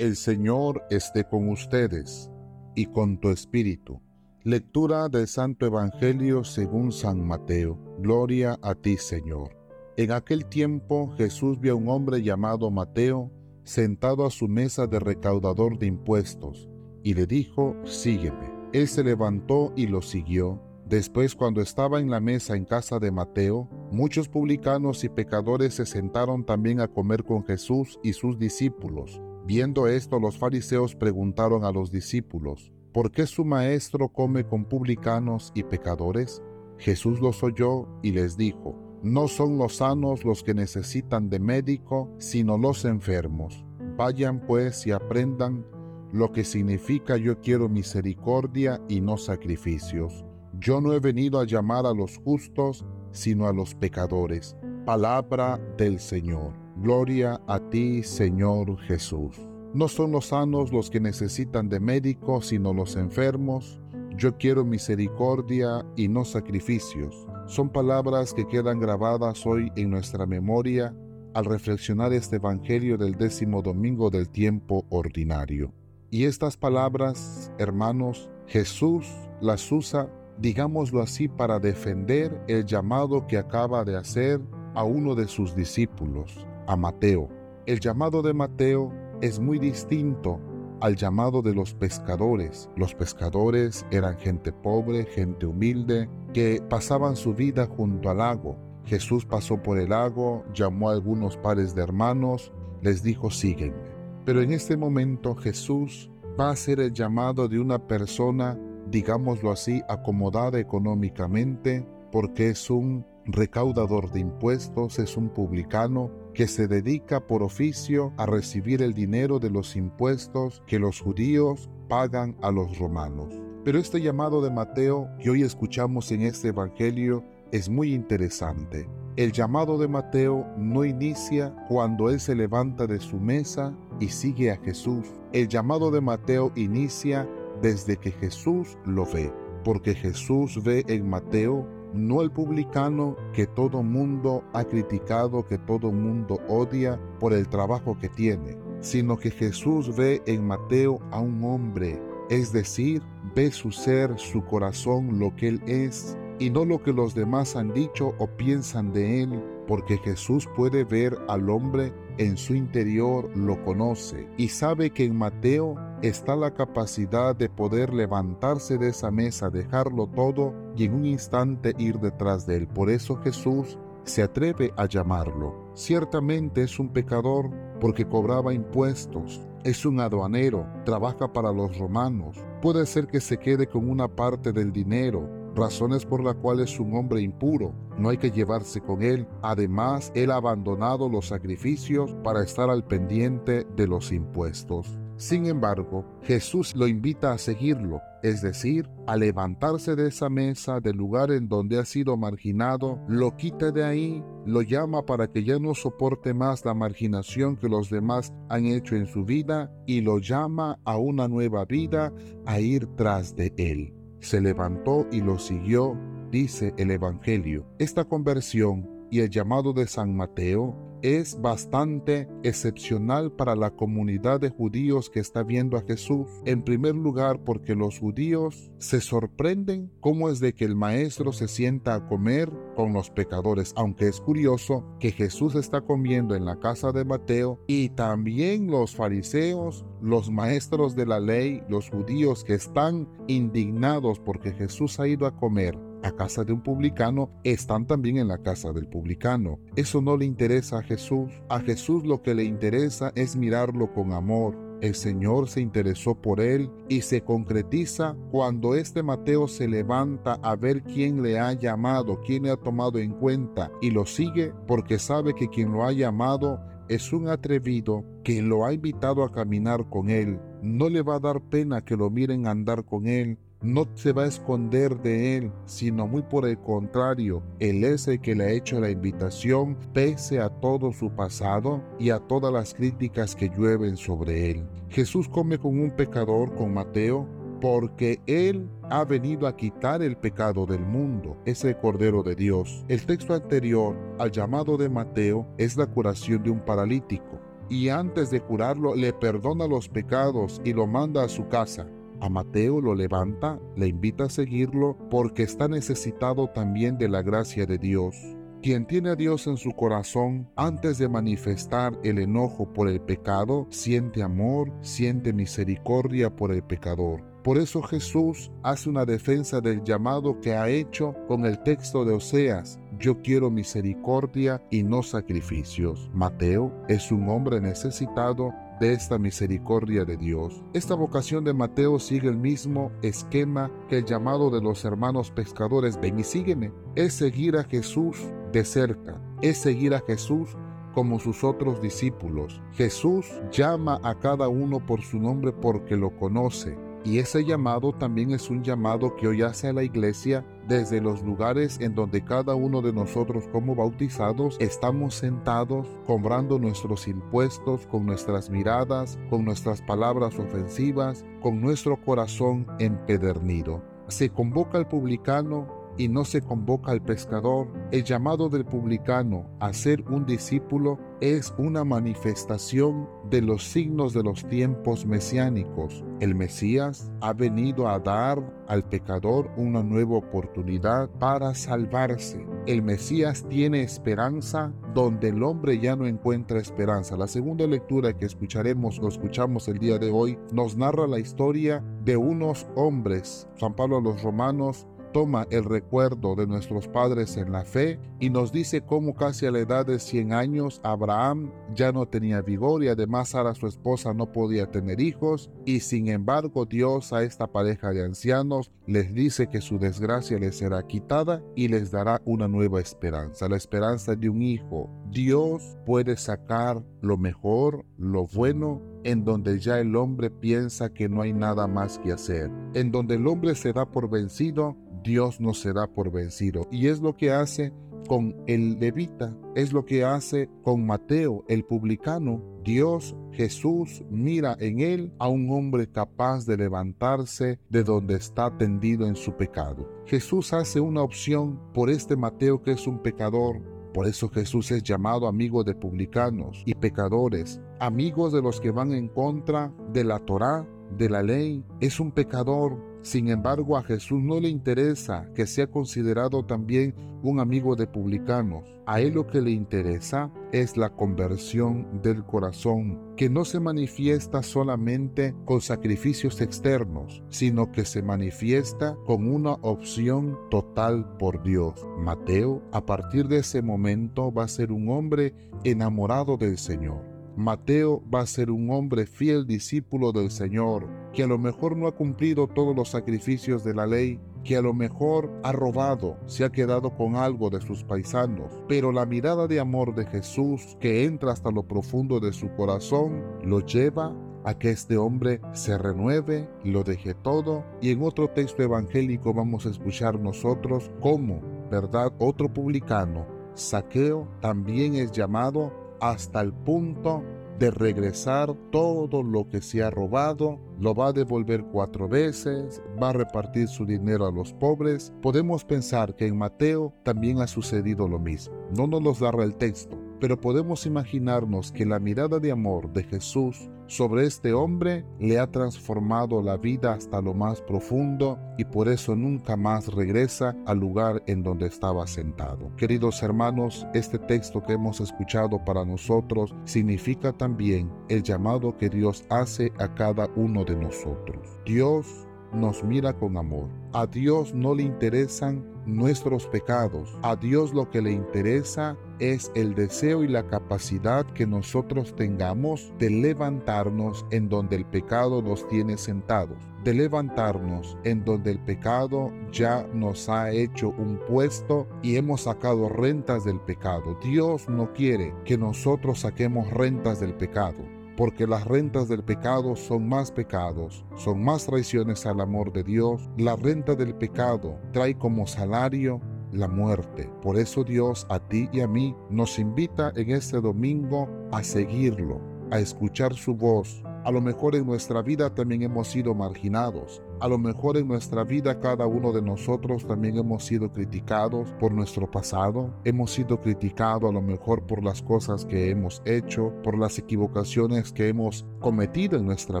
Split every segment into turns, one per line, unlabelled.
El Señor esté con ustedes y con tu espíritu. Lectura del Santo Evangelio según San Mateo. Gloria a ti, Señor. En aquel tiempo Jesús vio a un hombre llamado Mateo sentado a su mesa de recaudador de impuestos y le dijo, sígueme. Él se levantó y lo siguió. Después, cuando estaba en la mesa en casa de Mateo, muchos publicanos y pecadores se sentaron también a comer con Jesús y sus discípulos. Viendo esto, los fariseos preguntaron a los discípulos, ¿por qué su maestro come con publicanos y pecadores? Jesús los oyó y les dijo, no son los sanos los que necesitan de médico, sino los enfermos. Vayan pues y aprendan lo que significa yo quiero misericordia y no sacrificios yo no he venido a llamar a los justos, sino a los pecadores. Palabra del Señor. Gloria a ti, Señor Jesús. No son los sanos los que necesitan de médico, sino los enfermos. Yo quiero misericordia y no sacrificios. Son palabras que quedan grabadas hoy en nuestra memoria al reflexionar este Evangelio del décimo domingo del tiempo ordinario. Y estas palabras, hermanos, Jesús las usa digámoslo así, para defender el llamado que acaba de hacer a uno de sus discípulos, a Mateo. El llamado de Mateo es muy distinto al llamado de los pescadores. Los pescadores eran gente pobre, gente humilde, que pasaban su vida junto al lago. Jesús pasó por el lago, llamó a algunos pares de hermanos, les dijo sígueme. Pero en este momento Jesús va a hacer el llamado de una persona digámoslo así, acomodada económicamente, porque es un recaudador de impuestos, es un publicano que se dedica por oficio a recibir el dinero de los impuestos que los judíos pagan a los romanos. Pero este llamado de Mateo que hoy escuchamos en este Evangelio es muy interesante. El llamado de Mateo no inicia cuando él se levanta de su mesa y sigue a Jesús. El llamado de Mateo inicia desde que Jesús lo ve, porque Jesús ve en Mateo no el publicano que todo mundo ha criticado, que todo mundo odia por el trabajo que tiene, sino que Jesús ve en Mateo a un hombre, es decir, ve su ser, su corazón, lo que él es, y no lo que los demás han dicho o piensan de él, porque Jesús puede ver al hombre en su interior, lo conoce y sabe que en Mateo está la capacidad de poder levantarse de esa mesa, dejarlo todo y en un instante ir detrás de él. Por eso Jesús se atreve a llamarlo. Ciertamente es un pecador porque cobraba impuestos, es un aduanero, trabaja para los romanos, puede ser que se quede con una parte del dinero, razones por las cuales es un hombre impuro, no hay que llevarse con él. Además, él ha abandonado los sacrificios para estar al pendiente de los impuestos. Sin embargo, Jesús lo invita a seguirlo, es decir, a levantarse de esa mesa del lugar en donde ha sido marginado, lo quita de ahí, lo llama para que ya no soporte más la marginación que los demás han hecho en su vida y lo llama a una nueva vida, a ir tras de él. Se levantó y lo siguió, dice el Evangelio. Esta conversión y el llamado de San Mateo es bastante excepcional para la comunidad de judíos que está viendo a Jesús. En primer lugar, porque los judíos se sorprenden cómo es de que el maestro se sienta a comer con los pecadores, aunque es curioso que Jesús está comiendo en la casa de Mateo y también los fariseos, los maestros de la ley, los judíos que están indignados porque Jesús ha ido a comer a casa de un publicano están también en la casa del publicano. Eso no le interesa a Jesús. A Jesús lo que le interesa es mirarlo con amor. El Señor se interesó por él y se concretiza cuando este Mateo se levanta a ver quién le ha llamado, quién le ha tomado en cuenta y lo sigue porque sabe que quien lo ha llamado es un atrevido que lo ha invitado a caminar con él. No le va a dar pena que lo miren andar con él, no se va a esconder de él, sino muy por el contrario, él es el que le ha hecho la invitación pese a todo su pasado y a todas las críticas que llueven sobre él. Jesús come con un pecador, con Mateo, porque Él ha venido a quitar el pecado del mundo, es el Cordero de Dios. El texto anterior al llamado de Mateo es la curación de un paralítico. y antes de curarlo le perdona los pecados y lo manda a su casa. A Mateo lo levanta, le invita a seguirlo porque está necesitado también de la gracia de Dios. Quien tiene a Dios en su corazón, antes de manifestar el enojo por el pecado, siente amor, siente misericordia por el pecador. Por eso Jesús hace una defensa del llamado que ha hecho con el texto de Oseas. Yo quiero misericordia y no sacrificios. Mateo es un hombre necesitado de esta misericordia de Dios. Esta vocación de Mateo sigue el mismo esquema que el llamado de los hermanos pescadores, ven y sígueme. Es seguir a Jesús de cerca, es seguir a Jesús como sus otros discípulos. Jesús llama a cada uno por su nombre porque lo conoce y ese llamado también es un llamado que hoy hace a la iglesia desde los lugares en donde cada uno de nosotros como bautizados estamos sentados cobrando nuestros impuestos con nuestras miradas, con nuestras palabras ofensivas, con nuestro corazón empedernido. Se convoca al publicano y no se convoca al pescador, el llamado del publicano a ser un discípulo es una manifestación de los signos de los tiempos mesiánicos. El Mesías ha venido a dar al pecador una nueva oportunidad para salvarse. El Mesías tiene esperanza donde el hombre ya no encuentra esperanza. La segunda lectura que escucharemos o escuchamos el día de hoy nos narra la historia de unos hombres. San Pablo a los romanos toma el recuerdo de nuestros padres en la fe y nos dice cómo casi a la edad de 100 años Abraham ya no tenía vigor y además Sara su esposa no podía tener hijos y sin embargo Dios a esta pareja de ancianos les dice que su desgracia les será quitada y les dará una nueva esperanza, la esperanza de un hijo. Dios puede sacar lo mejor, lo bueno en donde ya el hombre piensa que no hay nada más que hacer, en donde el hombre se da por vencido, Dios no se da por vencido. Y es lo que hace con el levita, es lo que hace con Mateo, el publicano. Dios, Jesús, mira en él a un hombre capaz de levantarse de donde está tendido en su pecado. Jesús hace una opción por este Mateo que es un pecador. Por eso Jesús es llamado amigo de publicanos y pecadores, amigos de los que van en contra de la Torá, de la ley. Es un pecador, sin embargo, a Jesús no le interesa que sea considerado también un amigo de publicanos. A él lo que le interesa es la conversión del corazón, que no se manifiesta solamente con sacrificios externos, sino que se manifiesta con una opción total por Dios. Mateo, a partir de ese momento, va a ser un hombre enamorado del Señor. Mateo va a ser un hombre fiel discípulo del Señor, que a lo mejor no ha cumplido todos los sacrificios de la ley, que a lo mejor ha robado, se ha quedado con algo de sus paisanos, pero la mirada de amor de Jesús que entra hasta lo profundo de su corazón lo lleva a que este hombre se renueve, lo deje todo y en otro texto evangélico vamos a escuchar nosotros cómo, ¿verdad? Otro publicano, Saqueo, también es llamado hasta el punto de regresar todo lo que se ha robado, lo va a devolver cuatro veces, va a repartir su dinero a los pobres. Podemos pensar que en Mateo también ha sucedido lo mismo. No nos lo dará el texto, pero podemos imaginarnos que la mirada de amor de Jesús sobre este hombre le ha transformado la vida hasta lo más profundo y por eso nunca más regresa al lugar en donde estaba sentado. Queridos hermanos, este texto que hemos escuchado para nosotros significa también el llamado que Dios hace a cada uno de nosotros. Dios nos mira con amor. A Dios no le interesan nuestros pecados. A Dios lo que le interesa es el deseo y la capacidad que nosotros tengamos de levantarnos en donde el pecado nos tiene sentados, de levantarnos en donde el pecado ya nos ha hecho un puesto y hemos sacado rentas del pecado. Dios no quiere que nosotros saquemos rentas del pecado porque las rentas del pecado son más pecados, son más traiciones al amor de Dios. La renta del pecado trae como salario la muerte. Por eso Dios a ti y a mí nos invita en este domingo a seguirlo, a escuchar su voz. A lo mejor en nuestra vida también hemos sido marginados, A lo mejor en nuestra vida cada uno de nosotros también hemos sido criticados por nuestro pasado, hemos sido criticados a lo mejor por las cosas que hemos hecho, por las equivocaciones que hemos cometido en nuestra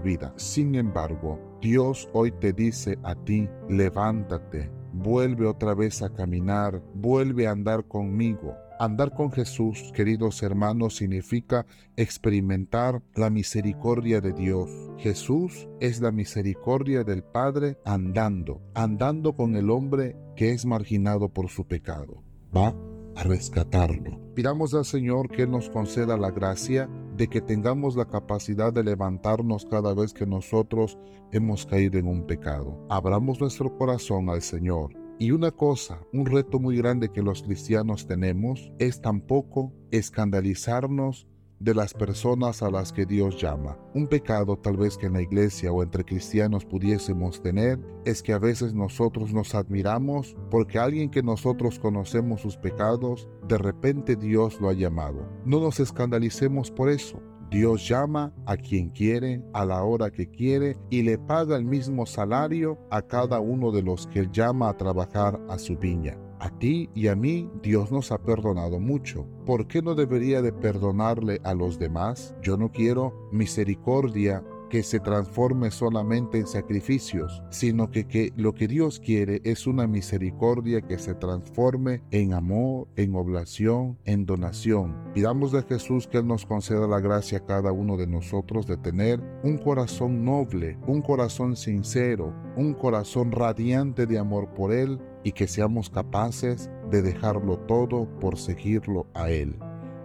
vida. Sin embargo, Dios hoy te dice a ti, levántate, vuelve otra vez a caminar, vuelve a andar conmigo. Andar con Jesús, queridos hermanos, significa experimentar la misericordia de Dios. Jesús es la misericordia del Padre andando, andando con el hombre que es marginado por su pecado. Va a rescatarlo. Pidamos al Señor que nos conceda la gracia de que tengamos la capacidad de levantarnos cada vez que nosotros hemos caído en un pecado. Abramos nuestro corazón al Señor y una cosa, un reto muy grande que los cristianos tenemos es tampoco escandalizarnos de las personas a las que Dios llama. Un pecado tal vez que en la iglesia o entre cristianos pudiésemos tener es que a veces nosotros nos admiramos porque alguien que nosotros conocemos sus pecados, de repente Dios lo ha llamado. No nos escandalicemos por eso. Dios llama a quien quiere, a la hora que quiere, y le paga el mismo salario a cada uno de los que llama a trabajar a su viña. A ti y a mí Dios nos ha perdonado mucho. ¿Por qué no debería de perdonarle a los demás? Yo no quiero misericordia que se transforme solamente en sacrificios, sino que, que, lo que Dios quiere es una misericordia que se transforme en amor, en oblación, en donación. Pidamos de Jesús que Él nos conceda la gracia a cada uno de nosotros de tener un corazón noble, un corazón sincero, un corazón radiante de amor por Él y que seamos capaces de dejarlo todo por seguirlo a Él.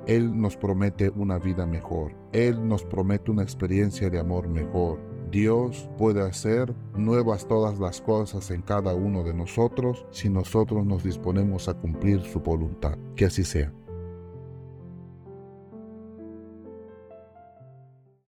Él nos promete una vida mejor. Él nos promete una experiencia de amor mejor. Dios puede hacer nuevas todas las cosas en cada uno de nosotros si nosotros nos disponemos a cumplir su voluntad. Que así sea.